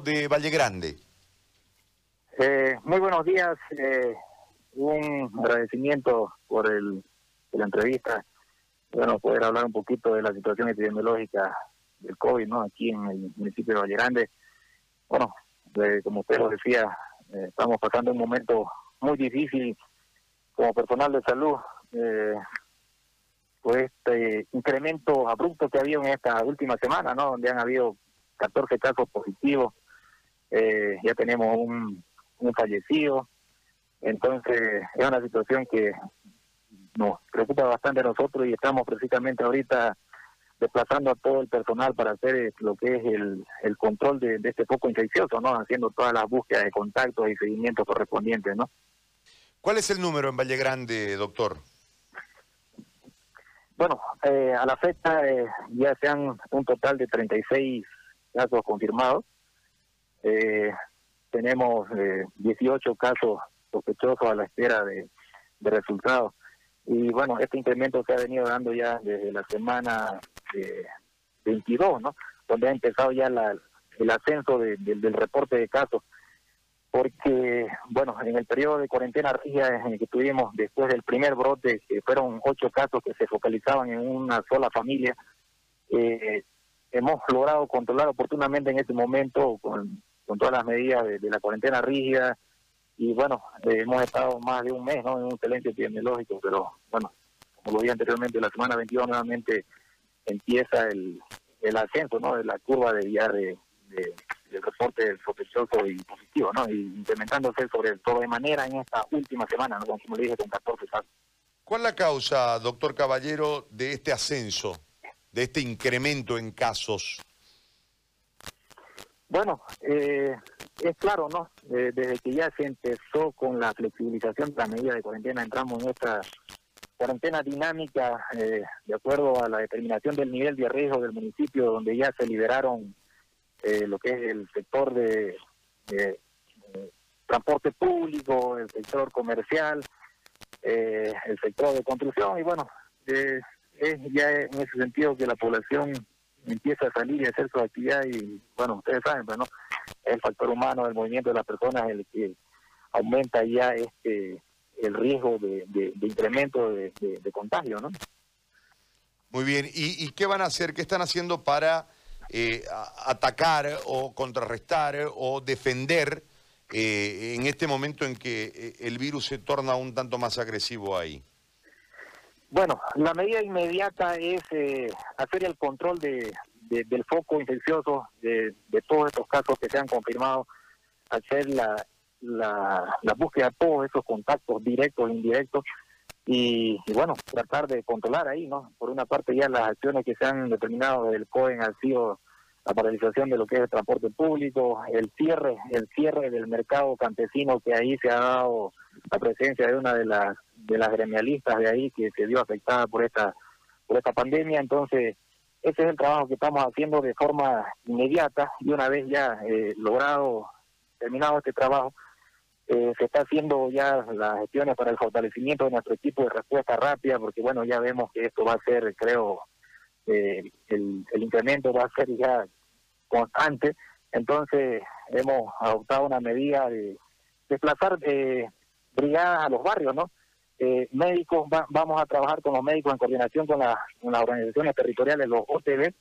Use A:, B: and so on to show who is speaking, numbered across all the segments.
A: de Valle Grande.
B: Eh, muy buenos días. Eh, un agradecimiento por el, la entrevista. Bueno, poder hablar un poquito de la situación epidemiológica del COVID, ¿no? Aquí en el municipio de Valle Grande. Bueno, como usted lo decía, eh, estamos pasando un momento muy difícil como personal de salud. Eh, pues este incremento abrupto que ha habido en esta última semana, ¿no? Donde han habido 14 casos positivos eh, ya tenemos un, fallecido, entonces es una situación que nos preocupa bastante a nosotros y estamos precisamente ahorita desplazando a todo el personal para hacer lo que es el, el control de, este foco infeccioso, ¿no? Haciendo todas las búsquedas de contactos y seguimientos correspondientes, ¿no?
A: ¿Cuál es el número en Valle Grande, doctor?
B: Bueno, eh, a la fecha eh, ya se han un total de 36 casos confirmados. Eh, tenemos eh, 18 casos sospechosos a la espera de, resultados. Y bueno, este incremento se ha venido dando ya desde la semana 22, ¿no? Donde ha empezado ya la, el ascenso del reporte de casos. Porque, bueno, en el periodo de cuarentena rígida en el que tuvimos después del primer brote, que fueron ocho casos que se focalizaban en una sola familia, eh, hemos logrado controlar oportunamente en este momento con, todas las medidas de, la cuarentena rígida y bueno, eh, hemos estado más de un mes ¿no? en un excelente epidemiológico, pero bueno, como lo dije anteriormente, la semana 22 nuevamente empieza el, el ascenso ¿no? de la curva de vía de, del reporte sospechoso y positivo, ¿no? y implementándose sobre todo de manera en esta última semana, ¿no? como le dije, con 14 casos.
A: ¿Cuál la causa, doctor Caballero, de este ascenso? de este incremento en casos?
B: Bueno, eh, es claro, ¿no? desde que ya se empezó con la flexibilización de la medida de cuarentena, entramos en esta cuarentena dinámica eh, de acuerdo a la determinación del nivel de riesgo del municipio, donde ya se liberaron eh, lo que es el sector de, transporte público, el sector comercial, el sector de construcción y bueno, es ya en ese sentido que la población empieza a salir y a hacer su actividad y bueno, ustedes saben, pues, ¿no? el factor humano, el movimiento de las personas el que aumenta ya este el riesgo de, incremento de, contagio, ¿no?
A: Muy bien, ¿Y, qué van a hacer? ¿Qué están haciendo para eh, atacar o contrarrestar o defender eh, en este momento en que eh, el virus se torna un tanto más agresivo ahí?
B: Bueno, la medida inmediata es eh, hacer el control de, del foco infeccioso de, todos estos casos que se han confirmado, hacer la, la, búsqueda de todos esos contactos directos e indirectos y, bueno, tratar de controlar ahí, ¿no? Por una parte ya las acciones que se han determinado del COEN han sido la paralización de lo que es el transporte público, el cierre, el cierre del mercado campesino que ahí se ha dado la presencia de una de las de las gremialistas de ahí que se vio afectada por esta por esta pandemia. Entonces ese es el trabajo que estamos haciendo de forma inmediata. Y una vez ya eh, logrado terminado este trabajo eh, se está haciendo ya las gestiones para el fortalecimiento de nuestro equipo de respuesta rápida porque bueno ya vemos que esto va a ser creo eh, el, el incremento va a ser ya constante. Entonces hemos adoptado una medida de desplazar eh, brigadas a los barrios, ¿no? Eh, médicos, vamos a trabajar con los médicos en coordinación con, las organizaciones territoriales, los OTB,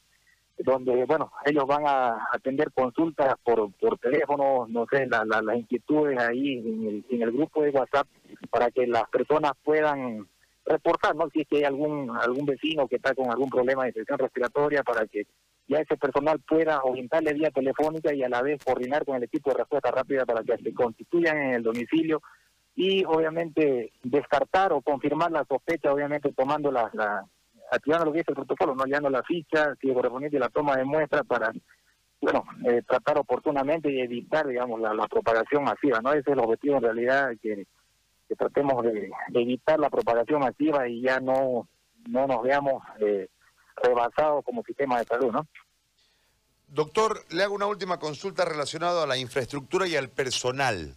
B: donde, bueno, ellos van a atender consultas por, por teléfono, no sé, las inquietudes ahí en el, en el grupo de WhatsApp para que las personas puedan reportar, ¿no? Si es que hay algún algún vecino que está con algún problema de infección respiratoria para que ya ese personal pueda orientarle vía telefónica y a la vez coordinar con el equipo de respuesta rápida para que se constituyan en el domicilio y obviamente descartar o confirmar la sospecha, obviamente tomando la, la activando lo que dice el protocolo, no hallando la ficha, si correspondiente la toma de muestra para, bueno, eh, tratar oportunamente y evitar, digamos, la, propagación masiva, ¿no? Ese es el objetivo en realidad, que, tratemos de, evitar la propagación masiva y ya no, no nos veamos eh, rebasados como sistema de salud, ¿no?
A: Doctor, le hago una última consulta relacionada a la infraestructura y al personal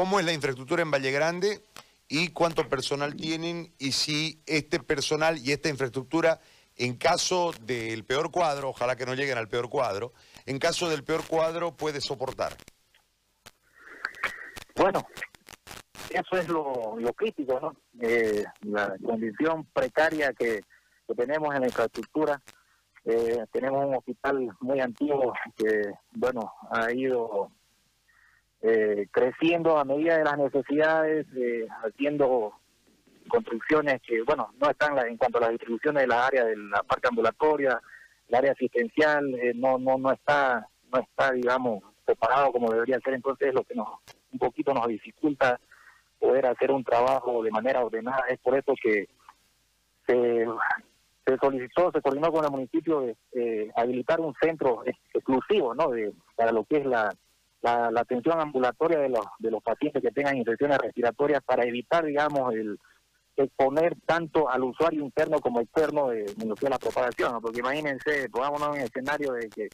A: cómo es la infraestructura en Valle Grande y cuánto personal tienen y si este personal y esta infraestructura, en caso del peor cuadro, ojalá que no lleguen al peor cuadro, en caso del peor cuadro puede soportar?
B: Bueno, eso es lo, crítico, ¿no? Eh, la condición precaria que, tenemos en la infraestructura. Eh, tenemos un hospital muy antiguo que, bueno, ha ido eh, creciendo a medida de las necesidades, haciendo construcciones que, bueno, no están en cuanto a las distribuciones de la área de la parte ambulatoria, el área asistencial, no, no, no está, no está, digamos, separado como debería ser. Entonces, lo que nos un poquito nos dificulta poder hacer un trabajo de manera ordenada. Es por eso que se, solicitó, se coordinó con el municipio de habilitar un centro exclusivo ¿no? de, para lo que es la, la, atención ambulatoria de los, de los pacientes que tengan infecciones respiratorias para evitar, digamos, el exponer tanto al usuario interno como externo de, de la propagación, porque imagínense, pongámonos en el escenario de que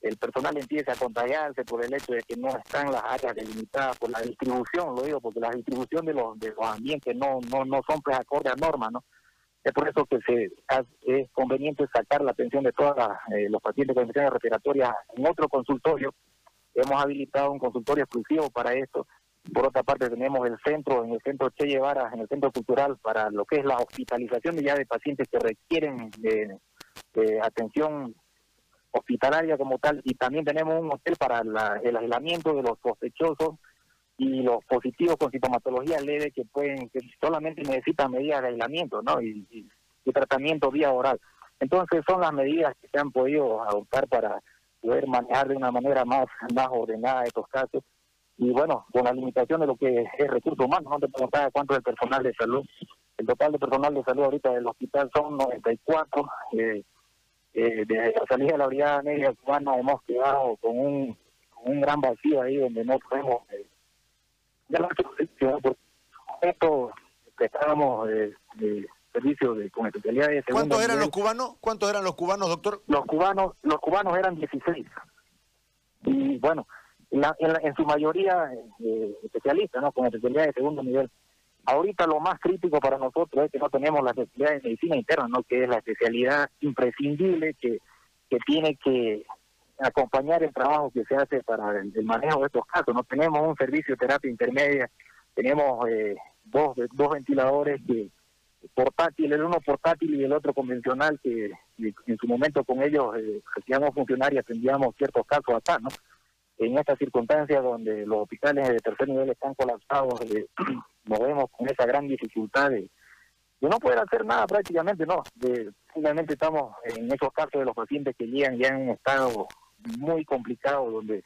B: el personal empieza a contagiarse por el hecho de que no están las áreas delimitadas por la distribución, lo digo, porque la distribución de los, de los ambientes no, no, no son pues acorde a normas, ¿no? Es por eso que se es conveniente sacar la atención de todos eh, los pacientes con infecciones respiratorias en otro consultorio. Hemos habilitado un consultorio exclusivo para esto. Por otra parte, tenemos el centro, en el centro Che Guevara, en el centro cultural, para lo que es la hospitalización ya de pacientes que requieren de atención hospitalaria como tal. Y también tenemos un hotel para el aislamiento de los sospechosos y los positivos con sintomatología leve que pueden que solamente necesitan medidas de aislamiento no y, tratamiento vía oral. Entonces son las medidas que se han podido adoptar para poder manejar de una manera más más ordenada estos casos. Y bueno con la limitación de lo que es recurso humano no te preguntaba cuánto es el personal de salud. El total de personal de salud ahorita del hospital son 94 eh, eh, desde la salida de la Brigada Media Cubana hemos quedado con un, un gran vacío ahí donde no podemos eh, ya por esto prestábamos eh, de servicio de, con especialidades
A: de ¿Cuántos eran los cubanos? ¿Cuántos eran los cubanos, doctor?
B: Los cubanos, los cubanos eran 16. Y bueno, en, en, su mayoría eh, especialistas, ¿no? Con especialidades de segundo nivel. Ahorita lo más crítico para nosotros es que no tenemos la especialidad de medicina interna, ¿no? que es la especialidad imprescindible que, que tiene que acompañar el trabajo que se hace para el, manejo de estos casos. No tenemos un servicio de terapia intermedia, tenemos eh, dos, dos ventiladores que portátil, el uno portátil y el otro convencional, que, en su momento con ellos eh, funcionar y atendíamos ciertos casos acá, ¿no? En estas circunstancias donde los hospitales de tercer nivel están colapsados, eh, nos vemos con esa gran dificultad de, no poder hacer nada prácticamente, no. De, estamos en esos casos de los pacientes que llegan ya en un estado muy complicado donde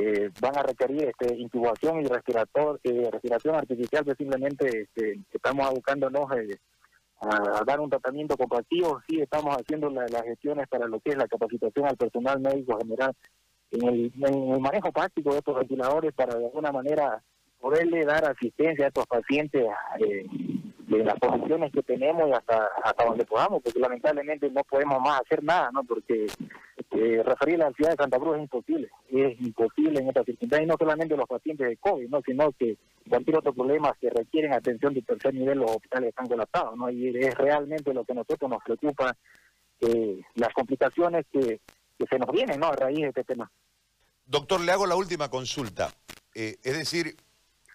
B: eh, van a requerir este, intubación y respirator, eh, respiración artificial que simplemente este, estamos buscándonos eh, a, dar un tratamiento compasivo. Sí, estamos haciendo las gestiones para lo que es la capacitación al personal médico general en el, manejo práctico de estos ventiladores para de alguna manera poderle dar asistencia a estos pacientes eh, de las condiciones que tenemos hasta hasta donde podamos, porque lamentablemente no podemos más hacer nada, ¿no? Porque eh, referir a la ciudad de Santa Cruz es imposible, es imposible en estas circunstancias, y no solamente los pacientes de COVID, ¿no? Sino que cualquier otro problema que requieren atención de tercer nivel, los hospitales están colapsados, ¿no? Y es realmente lo que a nosotros nos preocupa, eh, las complicaciones que, que se nos vienen, ¿no? A raíz de este tema.
A: Doctor, le hago la última consulta. Eh, es decir,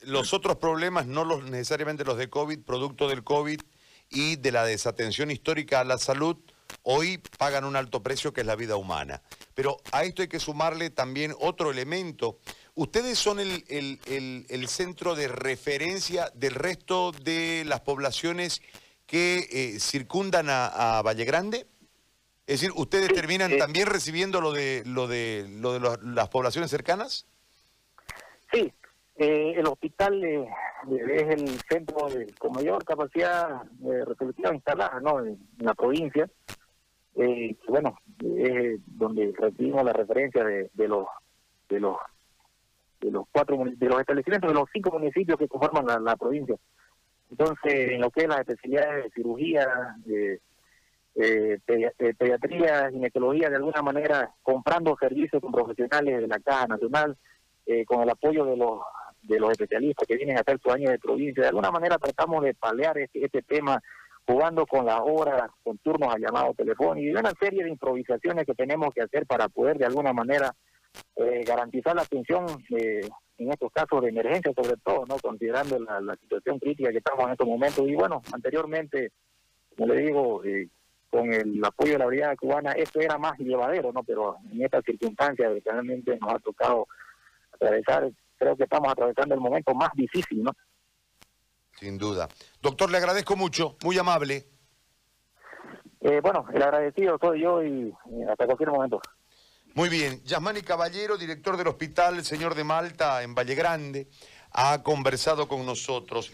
A: los otros problemas, no los, necesariamente los de COVID, producto del COVID y de la desatención histórica a la salud, hoy pagan un alto precio que es la vida humana. Pero a esto hay que sumarle también otro elemento. Ustedes son el, el, centro de referencia del resto de las poblaciones que eh, circundan a, Valle Grande. Es decir, ¿ustedes terminan también recibiendo lo de, lo de, lo de las poblaciones cercanas?
B: Sí, eh, el hospital eh, es el centro de, con mayor capacidad de resolución instalada ¿no? en, la provincia. Eh, bueno, es donde recibimos la referencia de, de los de los de los cuatro de los establecimientos de los cinco municipios que conforman la, provincia. Entonces, en lo que es las especialidades de cirugía, de, pediatría, ginecología, de alguna manera comprando servicios con profesionales de la Caja Nacional, con el apoyo de los de los especialistas que vienen a hacer su año de provincia. De alguna manera tratamos de paliar este, este tema jugando con las horas, con turnos a llamado telefónico y una serie de improvisaciones que tenemos que hacer para poder de alguna manera eh, garantizar la atención eh, en estos casos de emergencia, sobre todo, no considerando la, situación crítica que estamos en estos momentos. Y bueno, anteriormente, como le digo, eh, con el apoyo de la brigada cubana, esto era más llevadero, ¿no? Pero en estas circunstancias realmente nos ha tocado atravesar, creo que estamos atravesando el momento más difícil, ¿no?
A: Sin duda. Doctor, le agradezco mucho, muy amable.
B: Eh, bueno, el agradecido soy yo y hasta cualquier momento.
A: Muy bien. Yasmani Caballero, director del Hospital Señor de Malta en Valle Grande, ha conversado con nosotros.